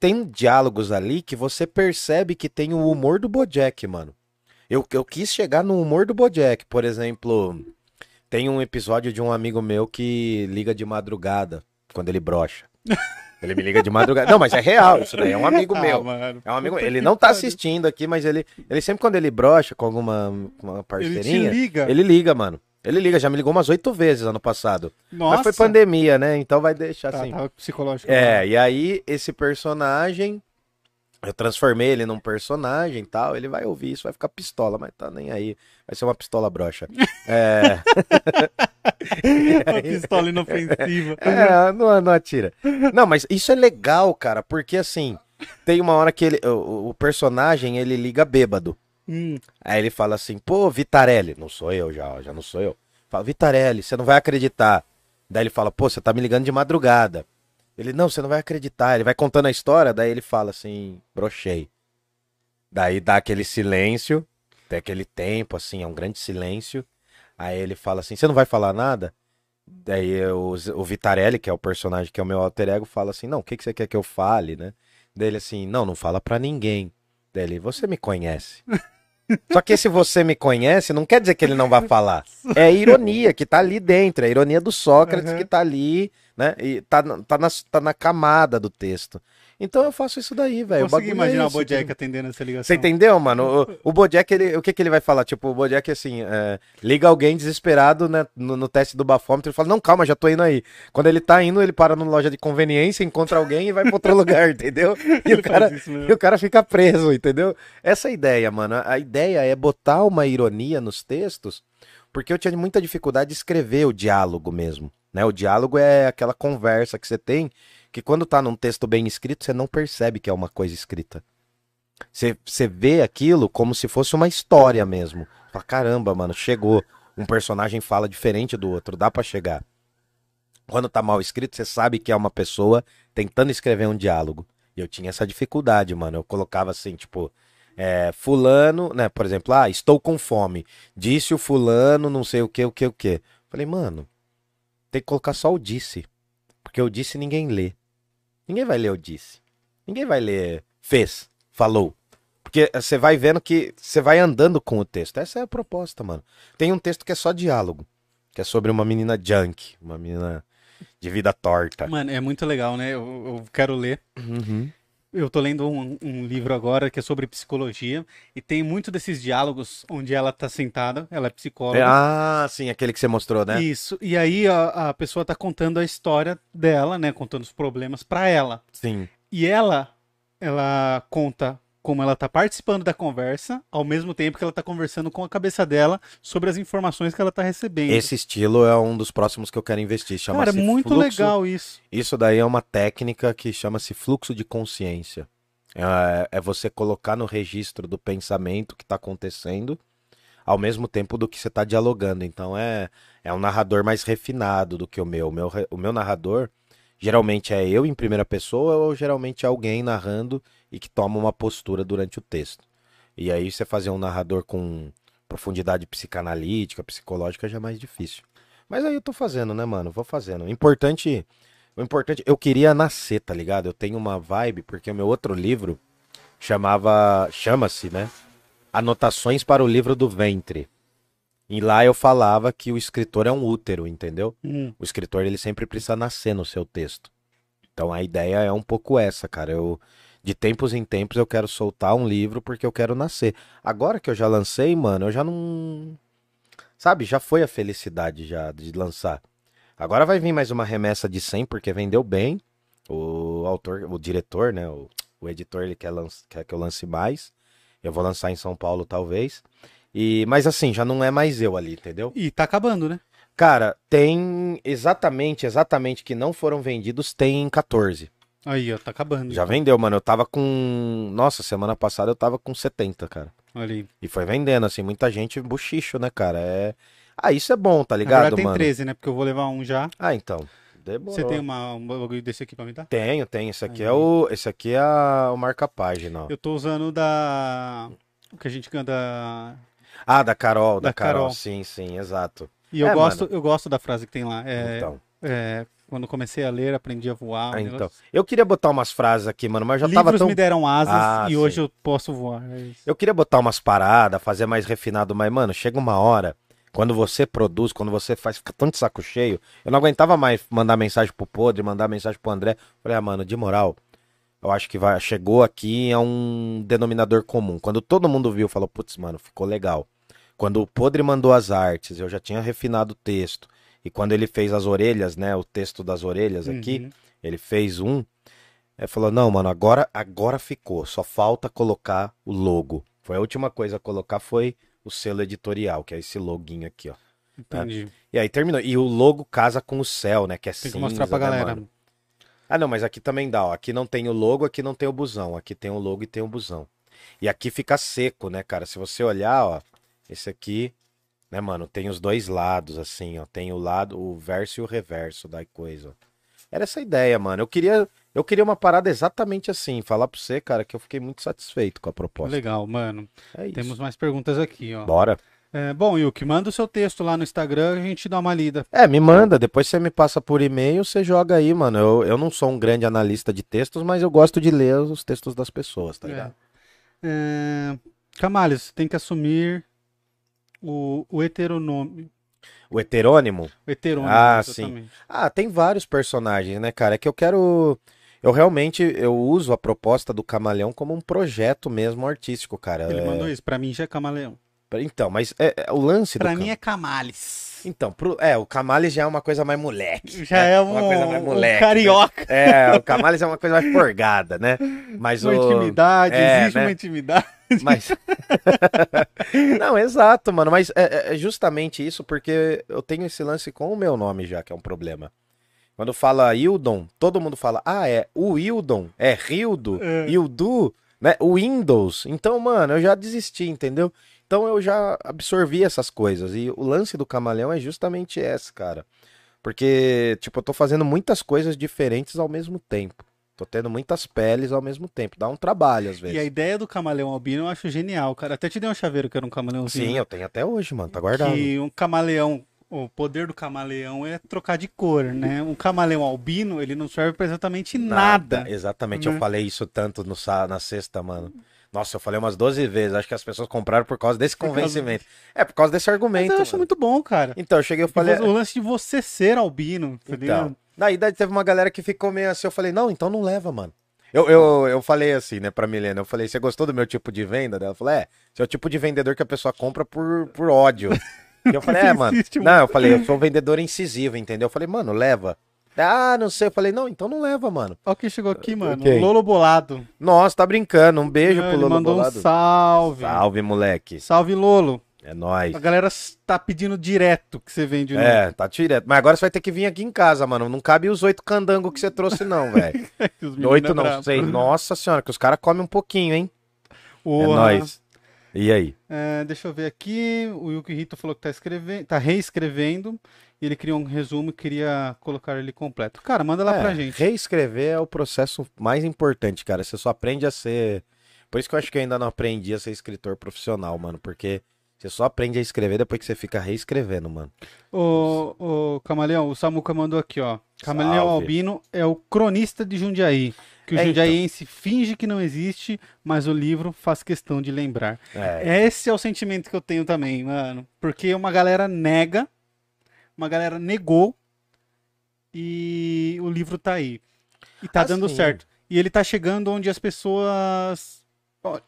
tem diálogos ali que você percebe que tem o humor do Bojack, mano. Eu, eu quis chegar no humor do Bojack. Por exemplo, tem um episódio de um amigo meu que liga de madrugada, quando ele brocha. Ele me liga de madrugada. Não, mas é real, isso daí é um amigo Ah, meu. mano. É um amigo, ele não tá assistindo aqui, mas ele, ele sempre quando ele brocha com alguma uma Ele parceirinha, liga. ele liga, mano. Ele liga, já me ligou umas oito vezes ano passado. Nossa. Mas foi pandemia, né? Então vai deixar Tá, assim. tava psicológico. É, e aí esse personagem, eu transformei ele num personagem e tal, ele vai ouvir isso, vai ficar pistola, mas tá nem aí. Vai ser uma pistola broxa. É. Uma pistola inofensiva. É, não, não atira. Não, mas isso é legal, cara, porque assim, tem uma hora que ele, o, o personagem, ele liga bêbado. Hum, Aí ele fala assim, pô, Vitarelli, não sou eu já, já não sou eu. Fala, Vitarelli, você não vai acreditar. Daí ele fala, pô, você tá me ligando de madrugada. Ele, não, você não vai acreditar. Ele vai contando a história, daí ele fala assim, brochei. Daí dá aquele silêncio, tem aquele tempo, assim, é um grande silêncio. Aí ele fala assim, você não vai falar nada? Daí o, o Vitarelli, que é o personagem que é o meu alter ego, fala assim, não, o que, que você quer que eu fale, né? Daí ele assim, não, não fala pra ninguém. Daí ele, você me conhece. Só que esse você me conhece não quer dizer que ele não vai falar. É a ironia que tá ali dentro, é a ironia do Sócrates Uhum. que tá ali, né? E tá, na- tá, na, tá na camada do texto. Então eu faço isso daí, velho. O consegui é imaginar o esse, Bojack atendendo essa ligação. você entendeu, mano? O, o Bojack, ele, o que, que ele vai falar? Tipo, o Bojack, assim, é, liga alguém desesperado né, no, no teste do bafômetro e fala, não, calma, já tô indo aí. Quando ele tá indo, ele para numa loja de conveniência, encontra alguém e vai pra outro lugar, entendeu? E o, cara, isso e o cara fica preso, entendeu? Essa é a ideia, mano. A ideia é botar uma ironia nos textos, porque eu tinha muita dificuldade de escrever o diálogo mesmo. Né? O diálogo é aquela conversa que você tem, que quando tá num texto bem escrito, você não percebe que é uma coisa escrita. Você, você vê aquilo como se fosse uma história mesmo. Fala, caramba, mano, chegou. Um personagem fala diferente do outro, dá pra chegar. Quando tá mal escrito, você sabe que é uma pessoa tentando escrever um diálogo. E eu tinha essa dificuldade, mano. Eu colocava assim, tipo, é, fulano, né? Por exemplo, ah, estou com fome. Disse o fulano, não sei o que, o que, o que. Falei, mano, tem que colocar só o disse. Porque o disse ninguém lê. Ninguém vai ler o disse. Ninguém vai ler fez, falou. Porque você vai vendo que você vai andando com o texto. Essa é a proposta, mano. Tem um texto que é só diálogo. Que é sobre uma menina junk. Uma menina de vida torta. Mano, é muito legal, né? Eu, eu quero ler. Uhum. Eu tô lendo um, um livro agora que é sobre psicologia e tem muito desses diálogos onde ela tá sentada, ela é psicóloga. É, ah, sim, aquele que você mostrou, né? Isso. E aí a, a pessoa tá contando a história dela, né? Contando os problemas pra ela. Sim. E ela, ela conta como ela tá participando da conversa, ao mesmo tempo que ela tá conversando com a cabeça dela sobre as informações que ela tá recebendo. Esse estilo é um dos próximos que eu quero investir. Cara, é Chama-se muito fluxo- legal isso. Isso daí é uma técnica que chama-se fluxo de consciência. É, é você colocar no registro do pensamento que está acontecendo ao mesmo tempo do que você está dialogando. Então é, é um narrador mais refinado do que o meu. O meu, o meu narrador geralmente é eu em primeira pessoa ou geralmente é alguém narrando e que toma uma postura durante o texto. E aí você fazer um narrador com profundidade psicanalítica, psicológica já é mais difícil. Mas aí eu tô fazendo, né, mano? Vou fazendo. O importante o importante, eu queria nascer, tá ligado? Eu tenho uma vibe, porque o meu outro livro chamava, chama-se, né? Anotações para o livro do ventre. E lá eu falava que o escritor é um útero, entendeu? Hum. O escritor ele sempre precisa nascer no seu texto. Então a ideia é um pouco essa, cara. Eu de tempos em tempos eu quero soltar um livro porque eu quero nascer. Agora que eu já lancei, mano, eu já não sabe, já foi a felicidade já de lançar. Agora vai vir mais uma remessa de 100 porque vendeu bem. O autor, o diretor, né, o, o editor ele quer, lanç- quer que eu lance mais. Eu vou lançar em São Paulo talvez. E mas assim, já não é mais eu ali, entendeu? E tá acabando, né? Cara, tem exatamente, exatamente que não foram vendidos, tem 14. Aí, ó, tá acabando. Já então. vendeu, mano. Eu tava com. Nossa, semana passada eu tava com 70, cara. Olha aí. E foi vendendo, assim, muita gente buchicho, né, cara? É. Ah, isso é bom, tá ligado, verdade tem mano? 13, né? Porque eu vou levar um já. Ah, então. Demorou. Você tem uma, um bagulho desse aqui pra me dar? Tenho, tenho. Esse aqui Aí. é o. Esse aqui é a... o marca-página, ó. Eu tô usando da. O que a gente canta. Ah, da Carol, da, Da Carol. Carol. Sim, sim, exato. E eu É, gosto, mano. eu gosto da frase que tem lá. É, Então. é, quando comecei a ler, aprendi a voar. Ah, então. Eu queria botar umas frases aqui, mano, mas eu já tava Livros tão. me deram asas Ah, e sim. hoje eu posso voar. É. Eu queria botar umas paradas, fazer mais refinado, mas, mano, chega uma hora, quando você produz, quando você faz, fica tão de saco cheio. Eu não aguentava mais mandar mensagem pro Podre, mandar mensagem pro André. Falei, ah, mano, de moral, eu acho que vai, chegou aqui a um denominador comum. Quando todo mundo viu, falou, putz, mano, ficou legal. Quando o Podre mandou as artes, eu já tinha refinado o texto. E quando ele fez as orelhas, né, o texto das orelhas aqui, Uhum. ele fez um. Ele falou: Não, mano, agora, agora ficou. Só falta colocar o logo. Foi a última coisa a colocar foi o selo editorial, que é esse loguinho aqui, ó. Entendi. E aí terminou. E o logo casa com o céu, né? Que é Tem cinza, que mostrar pra né, galera. mano? Ah, não, mas aqui também dá, ó. Aqui não tem o logo, aqui não tem o busão. Aqui tem o logo e tem o busão. E aqui fica seco, né, cara? Se você olhar, ó, esse aqui, né, mano, tem os dois lados, assim, ó. Tem o lado, o verso e o reverso da coisa. Era essa ideia, mano. Eu queria, eu queria uma parada exatamente assim. Falar pra você, cara, que eu fiquei muito satisfeito com a proposta. Legal, mano. É isso. Temos mais perguntas aqui, ó. Bora. É, bom, Yuki, manda o seu texto lá no Instagram a gente dá uma lida. É, me manda, depois você me passa por e-mail, você joga aí, mano. Eu, eu não sou um grande analista de textos, mas eu gosto de ler os textos das pessoas, tá É. ligado? É... Camales, você tem que assumir o, o heteronômio. O heterônimo? O heterônimo, Ah, sim. exatamente. Ah, tem vários personagens, né, cara? É que eu quero. Eu realmente eu uso a proposta do Camaleão como um projeto mesmo artístico, cara. Ele É, mandou isso. Pra mim já é camaleão. Então, mas é, é o lance do Pra Cam- mim é Camales. Então, pro... é, o Camales já é uma coisa mais moleque. Já né? é uma um, coisa mais um moleque. né? carioca. É, o Camales é uma coisa mais forgada, né? Mas Uma o. intimidade, é, existe né? uma intimidade. Mas. Não, exato, mano. Mas é, é justamente isso, porque eu tenho esse lance com o meu nome já, que é um problema. Quando fala Hildon, todo mundo fala, ah, é o Hildon, é Hildo, É. Hildu, né? O Windows. Então, mano, eu já desisti, entendeu? Então eu já absorvi essas coisas. E o lance do camaleão é justamente esse, cara. Porque, tipo, eu tô fazendo muitas coisas diferentes ao mesmo tempo. Tô tendo muitas peles ao mesmo tempo. Dá um trabalho, às vezes. E a ideia do camaleão albino eu acho genial, cara. Até te dei um chaveiro que era um camaleãozinho. Sim, eu tenho até hoje, mano. Tá guardado. Que um camaleão, o poder do camaleão é trocar de cor, né? Um camaleão albino, ele não serve pra exatamente nada. Exatamente, né? eu falei isso tanto no, na sexta, mano. Nossa, eu falei umas 12 vezes. Acho que as pessoas compraram por causa desse convencimento. É, por causa desse Mas argumento. eu acho mano. muito bom, cara. Então, eu cheguei e E falei. O lance de você ser albino, tá Então, daí daí teve uma galera que ficou meio assim. Eu falei, não, então não leva, mano. Eu, eu, eu falei assim, né, pra Milena. Eu falei, você gostou do meu tipo de venda? Ela falou, é, você é o tipo de vendedor que a pessoa compra por, por ódio. E eu falei, é, mano. Existe Não, eu falei, eu sou um vendedor incisivo, entendeu? Eu falei, mano, leva. Ah, não sei. Eu falei, não, então não leva, mano. Olha quem chegou aqui, mano. Quem? O Lolo Bolado. Nossa, tá brincando. Um beijo Ah, pro ele Lolo mandou Bolado. um salve. Salve, moleque. Salve, Lolo. É nóis. A galera tá pedindo direto que você vende no É, tá direto. Mas agora você vai ter que vir aqui em casa, mano. Não cabe os oito candangos que você trouxe, não, velho. Oito é não brabo. sei. Nossa senhora, que os caras comem um pouquinho, hein? É nóis. E aí? É, deixa eu ver aqui. O Yuki Hito falou que tá escrevendo, tá reescrevendo. E ele criou um resumo e queria colocar ele completo. Cara, manda lá É, pra gente. Reescrever é o processo mais importante, cara. Você só aprende a ser. Por isso que eu acho que eu ainda não aprendi a ser escritor profissional, mano. Porque você só aprende a escrever depois que você fica reescrevendo, mano. Ô, ô, Camaleão, o Samuca mandou aqui, ó. Camaleão Salve. Albino é o cronista de Jundiaí. Que o É, então. jundiaiense finge que não existe, mas o livro faz questão de lembrar. É. Esse é o sentimento que eu tenho também, mano. Porque uma galera nega, uma galera negou, e o livro tá aí. E tá Ah, dando certo. E ele tá chegando onde as pessoas.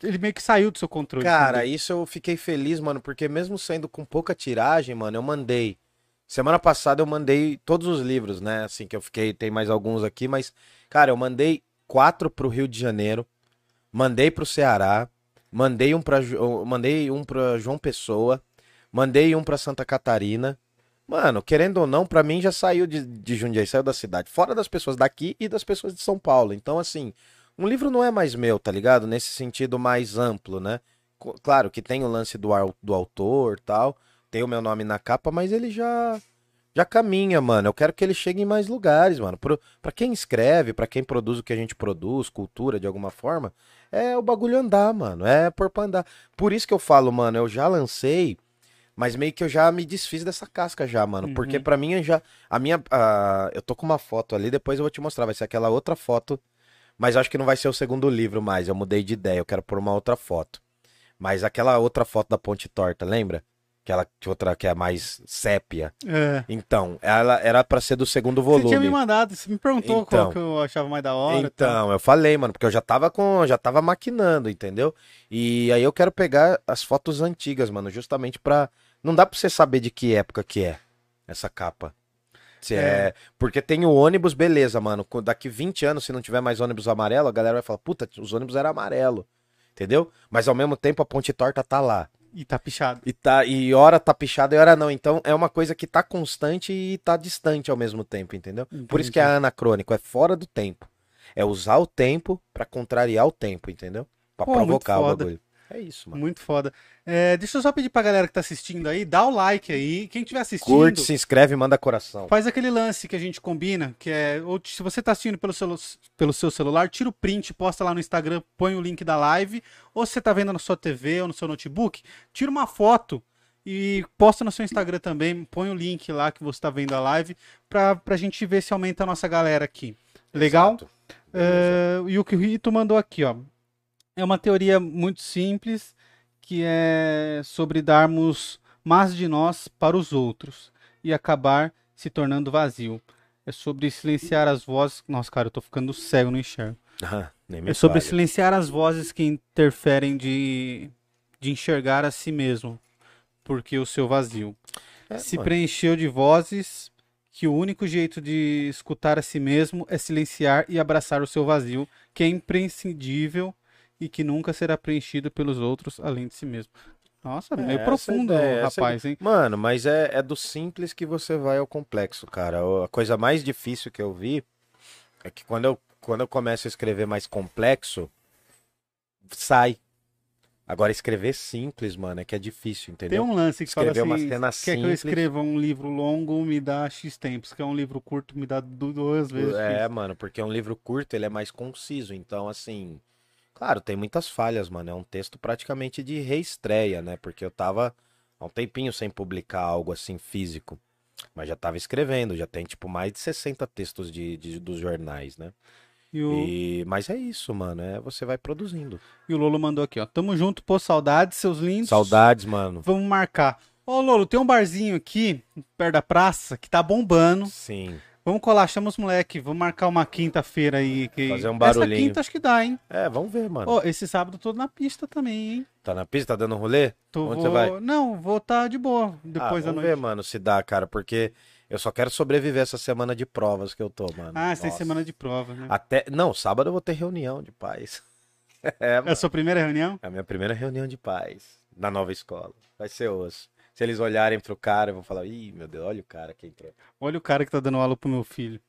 Ele meio que saiu do seu controle. Cara, entendeu? isso eu fiquei feliz, mano, porque mesmo sendo com pouca tiragem, mano, eu mandei. Semana passada eu mandei todos os livros, né? Assim que eu fiquei, tem mais alguns aqui, mas, cara, eu mandei quatro pro Rio de Janeiro, mandei pro Ceará, mandei um pra, mandei um pra João Pessoa, mandei um pra Santa Catarina. Mano, querendo ou não, pra mim já saiu de, de Jundiaí, saiu da cidade, fora das pessoas daqui e das pessoas de São Paulo. Então, assim, um livro não é mais meu, tá ligado? Nesse sentido mais amplo, né? Claro que tem o lance do, do autor tal, tem o meu nome na capa, mas ele já já caminha, mano. Eu quero que ele chegue em mais lugares, mano. Pro, pra quem escreve, pra quem produz o que a gente produz, cultura de alguma forma, é o bagulho andar, mano. É por pra andar. Por isso que eu falo, mano, eu já lancei, mas meio que eu já me desfiz dessa casca já, mano. Uhum. Porque pra mim já. A minha. a- eu tô com uma foto ali, depois eu vou te mostrar. Vai ser aquela outra foto. Mas acho que não vai ser o segundo livro mais. Eu mudei de ideia. Eu quero pôr uma outra foto. Mas aquela outra foto da Ponte Torta, lembra? Aquela que outra que é mais sépia. É. Então, ela era pra ser do segundo Você tinha me volume. mandado, você me perguntou Então. qual que eu achava mais da hora. Então, eu falei, mano, porque eu já tava com, já tava maquinando, entendeu? E aí eu quero pegar as fotos antigas, mano, justamente pra não dá pra você saber de que época que é essa capa. Se é... Porque tem o ônibus, beleza, mano. Daqui 20 anos, se não tiver mais ônibus amarelo, a galera vai falar, puta, os ônibus eram amarelo. Entendeu? Mas ao mesmo tempo a ponte torta tá lá. E tá pichado. E, tá, e hora tá pichado e hora não. Então é uma coisa que tá constante e tá distante ao mesmo tempo, entendeu? Por isso que é anacrônico, é fora do tempo. É usar o tempo pra contrariar o tempo, entendeu? Pra Pô, muito provocar o bagulho. É isso, mano. Muito foda. É, deixa eu só pedir pra galera que tá assistindo aí, dá o like aí. Quem tiver assistindo, Curte, se inscreve, manda coração. faz aquele lance que a gente combina, que é, ou se você tá assistindo pelo, celu- pelo seu celular, tira o print, posta lá no Instagram, põe o link da live, ou se você tá vendo na sua TV ou no seu notebook, tira uma foto e posta no seu Instagram também, põe o link lá que você tá vendo a live, pra, pra gente ver se aumenta a nossa galera aqui. Legal? É, e o que o Rito mandou aqui, ó. É uma teoria muito simples que é sobre darmos mais de nós para os outros e acabar se tornando vazio. É sobre silenciar as vozes. Nossa, cara, eu tô ficando cego, não enxergo. Ah, É sobre fale. silenciar as vozes que interferem de, de enxergar a si mesmo, porque o seu vazio É, se mano. preencheu de vozes que o único jeito de escutar a si mesmo é silenciar e abraçar o seu vazio, que é imprescindível e que nunca será preenchido pelos outros além de si mesmo. Nossa, É, meio essa profundo, ideia, rapaz, hein? Mano, mas é, é do simples que você vai ao complexo, cara. A coisa mais difícil que eu vi é que quando eu, quando eu começo a escrever mais complexo, sai. Agora, escrever simples, mano, é que é difícil, Tem entendeu? um lance que Escrever fala uma assim, cena quer que eu escreva um livro longo, me dá X tempos, que é um livro curto, me dá du- duas vezes É, X. mano, porque é um livro curto, ele é mais conciso. Então, assim, claro, tem muitas falhas, mano. É um texto praticamente de reestreia, né? Porque eu tava há um tempinho sem publicar algo assim físico. Mas já tava escrevendo, já tem, tipo, mais de 60 textos de, de- dos jornais, né? E o, E... Mas é isso, mano. É, você vai produzindo. e o Lolo mandou aqui, ó. Tamo junto, pô, saudades, seus lindos. Saudades, mano. Vamos marcar. Ô, Lolo, tem um barzinho aqui, perto da praça, que tá bombando. Sim. Vamos colar, chama os moleque. Vamos marcar uma quinta-feira aí. Que... Fazer um Essa barulhinho. quinta acho que dá, hein? É, vamos ver, mano. Ô, esse sábado eu tô na pista também, hein? Tá na pista, tá dando rolê? Tô, Onde vou... você vai? Não, vou estar de boa depois ah, da vamos noite. ver, mano, se dá, cara, porque eu só quero sobreviver essa semana de provas que eu tô, mano. Ah, tem Nossa. semana de prova, né? Até. Não, sábado eu vou ter reunião de pais. É, É a mano. sua primeira reunião? É a minha primeira reunião de pais na nova escola. Vai ser osso. Se eles olharem pro cara, vão falar: ih, meu Deus, olha o cara que entrou. Olha o cara que tá dando aula pro meu filho.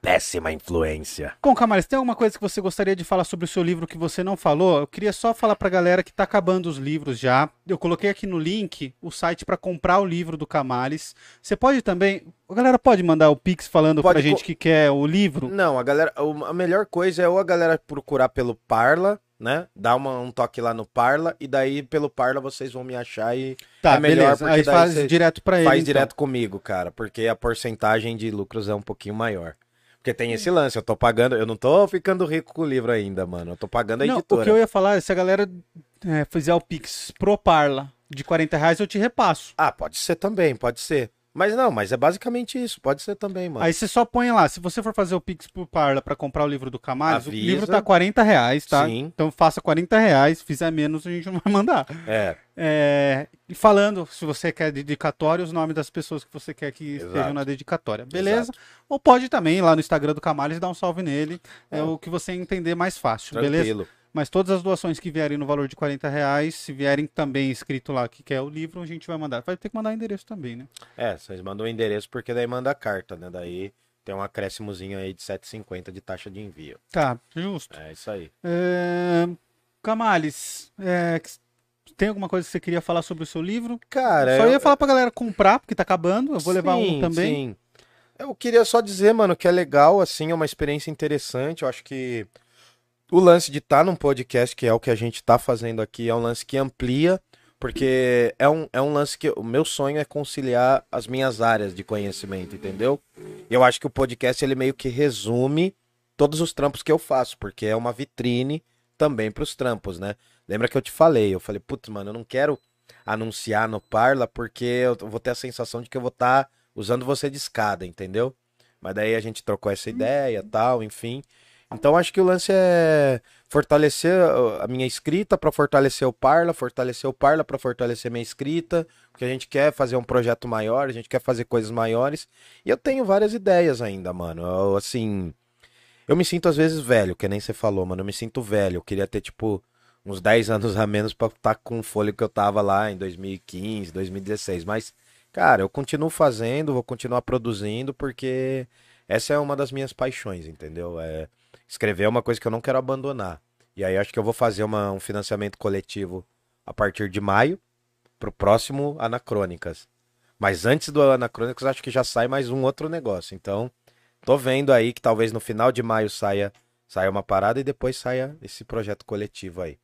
Péssima influência. Bom, Camales, tem alguma coisa que você gostaria de falar sobre o seu livro que você não falou? Eu queria só falar pra galera que tá acabando os livros já. Eu coloquei aqui no link o site pra comprar o livro do Camales. Você pode também. A galera pode mandar o Pix falando Pode pra gente que quer o livro? Não, a galera. A melhor coisa é ou a galera procurar pelo Parla, né? Dar uma- um toque lá no Parla, e daí pelo Parla vocês vão me achar e Tá, é melhor, beleza. porque Aí faz direto pra ele. faz então. direto comigo, cara, porque a porcentagem de lucros é um pouquinho maior. Porque tem esse lance, eu tô pagando, eu não tô ficando rico com o livro ainda, mano. Eu tô pagando a Não, o editora. que eu ia falar se a galera é, fizer o Pix pro Parla de 40 reais, eu te repasso. Ah, pode ser também, pode ser. Mas não, mas é basicamente isso, pode ser também, mano. Aí você só põe lá, se você for fazer o Pix pro Parla pra comprar o livro do Camales, o Avisa. livro tá 40 reais, tá? Sim. Então faça 40 reais, fizer menos a gente não vai mandar. É, É, e falando, se você quer dedicatória, os nomes das pessoas que você quer que Exato. estejam na dedicatória, beleza? Ou pode também ir lá no Instagram do Camales dar um salve nele, é, É. o que você entender mais fácil, beleza? Mas todas as doações que vierem no valor de 40 reais, se vierem também escrito lá que quer o livro, a gente vai mandar. Vai ter que mandar endereço também, né? É, vocês mandam o endereço porque daí manda a carta, né? Daí tem um acréscimozinho aí de 7,50 de taxa de envio. Tá, justo. É isso aí. É... Camales, é, tem alguma coisa que você queria falar sobre o seu livro? Cara, Só eu- ia falar pra galera comprar, porque tá acabando. Eu vou levar um Sim, também. sim. Eu queria só dizer, mano, que é legal, assim, é uma experiência interessante. Eu acho que o lance de estar num podcast, que é o que a gente tá fazendo aqui, é um lance que amplia, porque é um, é um lance que o meu sonho é conciliar as minhas áreas de conhecimento, entendeu? Eu acho que o podcast ele meio que resume todos os trampos que eu faço, porque é uma vitrine também pros trampos, né? Lembra que eu te falei? Eu falei, putz, mano, eu não quero anunciar no Parla porque eu vou ter a sensação de que eu vou estar usando você de escada, entendeu? Mas daí a gente trocou essa ideia, tal, enfim. Então acho que o lance é fortalecer uh, a minha escrita para fortalecer o Parla, fortalecer o Parla para fortalecer minha escrita, porque a gente quer fazer um projeto maior, a gente quer fazer coisas maiores. E eu tenho várias ideias ainda, mano. Eu, assim, eu me sinto às vezes velho, que nem você falou, mano. Eu me sinto velho. Eu queria ter tipo uns 10 anos a menos pra estar com o fôlego que eu tava lá em 2015, 2016. Mas, cara, eu continuo fazendo, vou continuar produzindo, porque essa é uma das minhas paixões, entendeu? É, escrever é uma coisa que eu não quero abandonar. E aí acho que eu vou fazer uma, um financiamento coletivo a partir de maio pro próximo Anacrônicas. Mas antes do Anacrônicas acho que já sai mais um outro negócio. Então, tô vendo aí que talvez no final de maio saia, saia uma parada e depois saia esse projeto coletivo aí.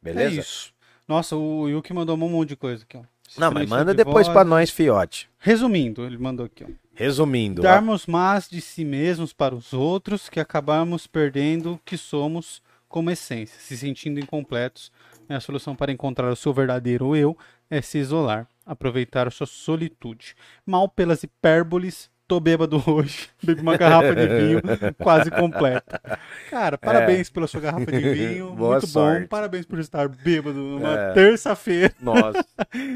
Beleza? É isso. Nossa, o Yuki mandou um monte de coisa aqui, ó. Não, mas manda de depois pra nós, fiote. Resumindo, ele mandou aqui, ó. Resumindo. Darmos mais de si mesmos para os outros que acabamos perdendo o que somos como essência, se sentindo incompletos. É a solução para encontrar o seu verdadeiro eu é se isolar, aproveitar a sua solitude. Mal pelas hipérboles, tô bêbado hoje, bebi uma garrafa de vinho quase completa. Cara, parabéns pela sua garrafa de vinho, É. Boa muito bom. sorte. Parabéns por estar bêbado numa É. terça-feira. Nossa,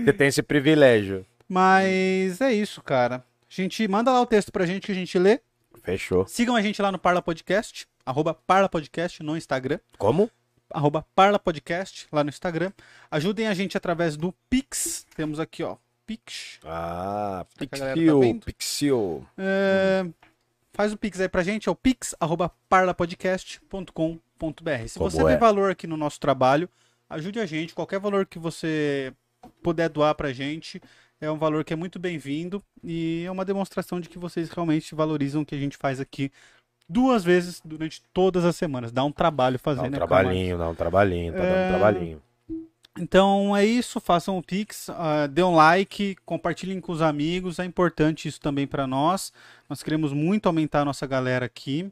você tem esse privilégio. Mas é isso, cara. Gente manda lá o texto pra gente que a gente lê. Fechou. Sigam a gente lá no Parla Podcast, arroba Parla Podcast no Instagram, Como? arroba Parla Podcast lá no Instagram. Ajudem a gente através do Pix. Temos aqui, ó, Pix. Ah, galera tá? Pixel. É, Faz o Pix aí pra gente, é o pix, arroba parlapodcast.com.br. Se Como você é? vê valor aqui no nosso trabalho, ajude a gente. Qualquer valor que você puder doar pra gente é um valor que é muito bem-vindo e é uma demonstração de que vocês realmente valorizam o que a gente faz aqui duas vezes durante todas as semanas. Dá um trabalho fazer, Dá um né, trabalhinho, dá um trabalhinho, tá dando É, um trabalhinho. então é isso, façam o Pix, ah, dê um like, compartilhem com os amigos, é importante isso também para nós. Nós queremos muito aumentar a nossa galera aqui.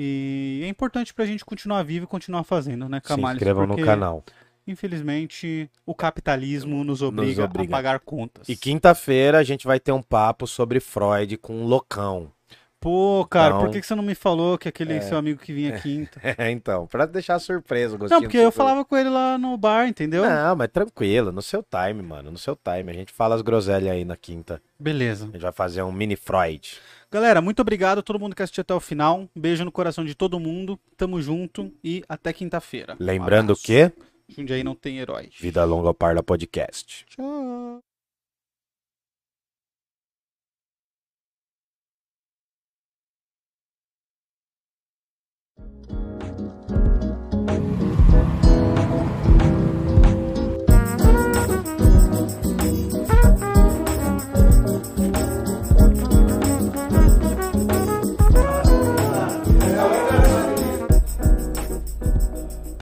E é importante pra gente continuar vivo e continuar fazendo, né, Se Camales? inscrevam no Porque, canal. Infelizmente, o capitalismo nos obriga, obriga. a pagar contas. E quinta-feira a gente vai ter um papo sobre Freud com o Locão. Pô, cara, Então- por que que você não me falou que aquele É. seu amigo que vinha quinta? É, então, pra deixar surpresa gostinho Não, porque eu falava com ele lá no bar, entendeu? Não, mas tranquilo, no seu time, mano, no seu time. A gente fala as groselhas aí na quinta. Beleza. A gente vai fazer um mini Freud. Galera, muito obrigado a todo mundo que assistiu até o final. Um beijo no coração de todo mundo. Tamo junto e até quinta-feira. Um Lembrando abraço. que Jundiaí não tem heróis. Vida Longa ao Parla Podcast. Tchau.